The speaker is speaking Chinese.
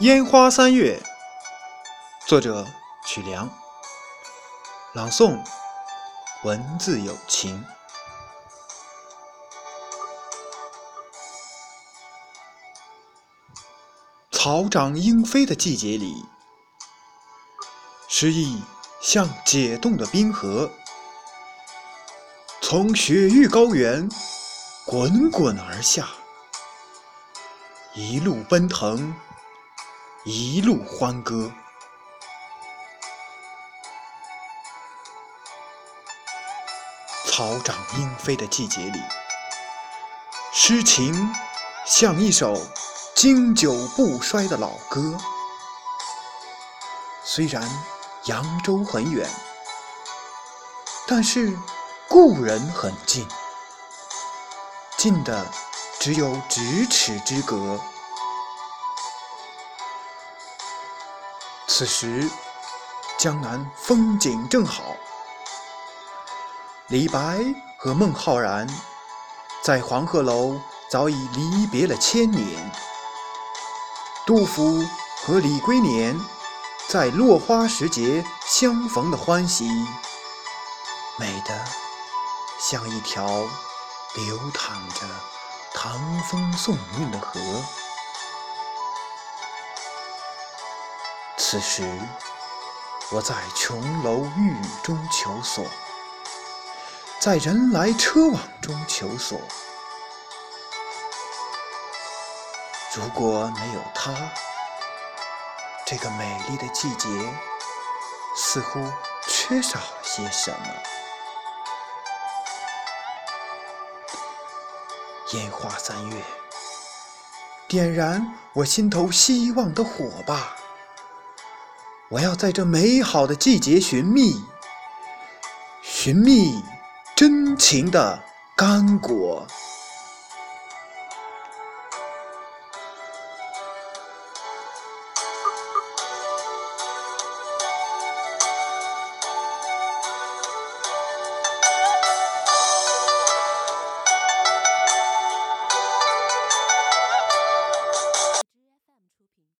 烟花三月，作者曲梁，朗诵文字有情。草长莺飞的季节里，诗意像解冻的冰河，从雪域高原滚滚而下，一路奔腾。一路欢歌，草长莺飞的季节里，诗情像一首经久不衰的老歌。虽然扬州很远，但是故人很近，近的只有咫尺之隔。此时，江南风景正好。李白和孟浩然在黄鹤楼早已离别了千年，杜甫和李龟年在落花时节相逢的欢喜，美得像一条流淌着唐风宋韵的河。此时，我在琼楼玉宇中求索，在人来车往中求索。如果没有他，这个美丽的季节似乎缺少了些什么。烟花三月，点燃我心头希望的火吧。我要在这美好的季节寻觅，寻觅真情的干果。